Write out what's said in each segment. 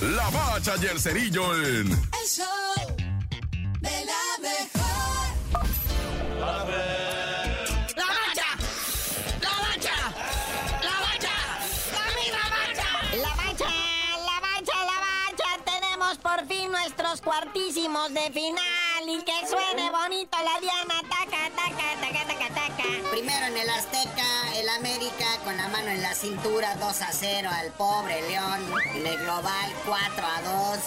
La Bacha y el Cerillo en... El show de la mejor. ¡La bacha! ¡La bacha! ¡La bacha! ¡La misma bacha! La bacha, la bacha, la bacha. Tenemos por fin nuestros cuartísimos de final. Y que suene bonito la diana. Taca, taca, taca, taca, taca. Primero en el Azteca, América con la mano en la cintura, 2 a 0 al pobre León. En el global, 4 a 2.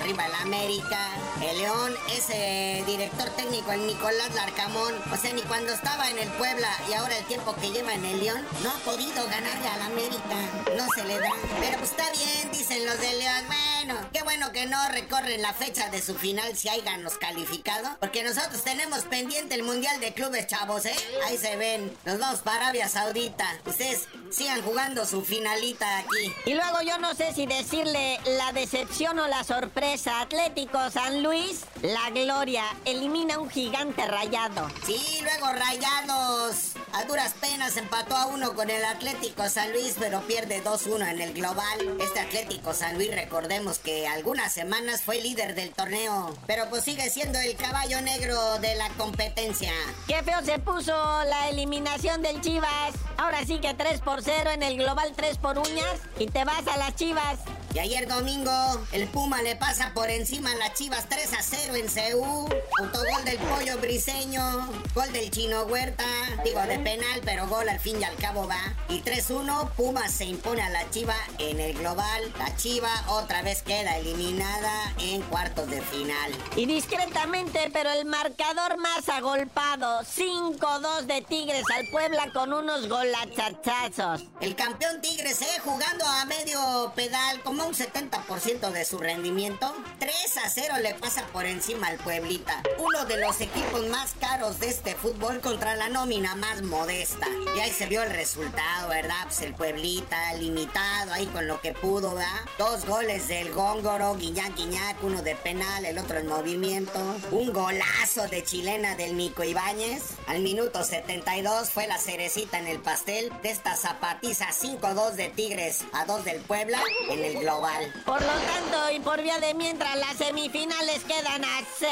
Arriba el América. El León, ese director técnico, el Nicolás Larcamón. O sea, ni cuando estaba en el Puebla y ahora el tiempo que lleva en el León, no ha podido ganarle al América. No se le da. Pero pues está bien, dicen los de León. Bueno, qué bueno que no recorren la fecha de su final si hayan los calificado. Porque nosotros tenemos pendiente el Mundial de Clubes, chavos, ¿eh? Ahí se ven. Nos vamos para Arabia Saudita. Ustedes sigan jugando su finalita aquí. Y luego yo no sé si decirle la decepción o la sorpresa. Atlético San Luis, la gloria, elimina un gigante rayado. Sí, luego Rayados. A duras penas empató a uno con el Atlético San Luis, pero pierde 2-1 en el global. Este Atlético San Luis, recordemos que algunas semanas fue líder del torneo, pero pues sigue siendo el caballo negro de la competencia. Qué feo se puso la eliminación del Chivas. Ahora sí que 3 por 0 en el global 3 por uñas y te vas a las Chivas. Y ayer domingo, el Puma le pasa por encima a las Chivas 3 a 0 en CU. Autogol del pollo briseño, gol del chino Huerta, digo de penal, pero gol al fin y al cabo va. Y 3-1, Puma se impone a la Chiva en el global. La Chiva otra vez queda eliminada en cuartos de final. Y discretamente, pero el marcador más agolpado, 5-2 de Tigres al Puebla con unos golachachazos. El campeón Tigres, eh, jugando a medio pedal, como un 70% de su rendimiento. 3 a 0 le pasa por encima al Pueblita. Uno de los equipos más caros de este fútbol contra la nómina más modesta. Y ahí se vio el resultado, ¿verdad? Pues el Pueblita limitado ahí con lo que pudo, ¿verdad? Dos goles del Góngoro, Guiñac Guiñac, uno de penal, el otro en movimiento. Un golazo de chilena del Nico Ibáñez. Al minuto 72 fue la cerecita en el pastel de esta zapatiza 5-2 de Tigres a 2 del Puebla en el global. Por lo tanto, y por vía de mientras, las semifinales quedan así.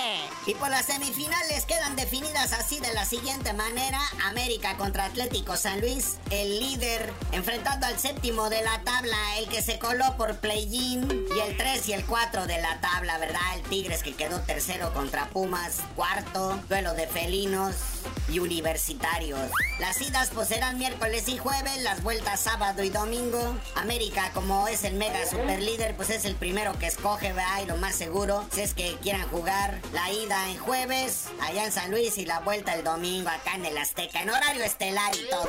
Y por las semifinales quedan definidas así de la siguiente manera. América contra Atlético San Luis, el líder enfrentando al séptimo de la tabla, el que se coló por play-in. Y el 3 y el 4 de la tabla, ¿verdad? El Tigres que quedó tercero contra Pumas, cuarto, duelo de felinos y universitarios. Las idas pues serán miércoles y jueves, las vueltas sábado y domingo. América como es el mega super líder, pues es el primero que escoge, ¿verdad? Y lo más seguro, si es que quieran jugar la ida en jueves, allá en San Luis y la vuelta el domingo acá en el Azteca, en horario estelar y todo.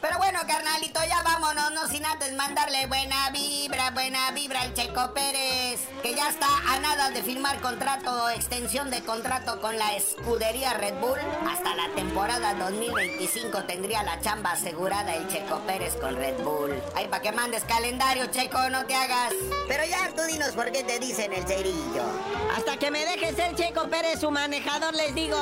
Pero bueno, carnalito, ya vámonos, no sin antes mandarle buena vibra, buena vibra al Checo Pérez, que ya está a nada de firmar contrato, extensión de contrato con la escudería Red Bull. Hasta la temporada 2025 tendría la chamba asegurada el Checo Pérez con Red Bull. Ay, para que mandes calendario, Checo, no te hagas. Pero ya tú dinos por qué te dicen el cerillo. Hasta que me deje ser Checo Pérez su manejador, les digo.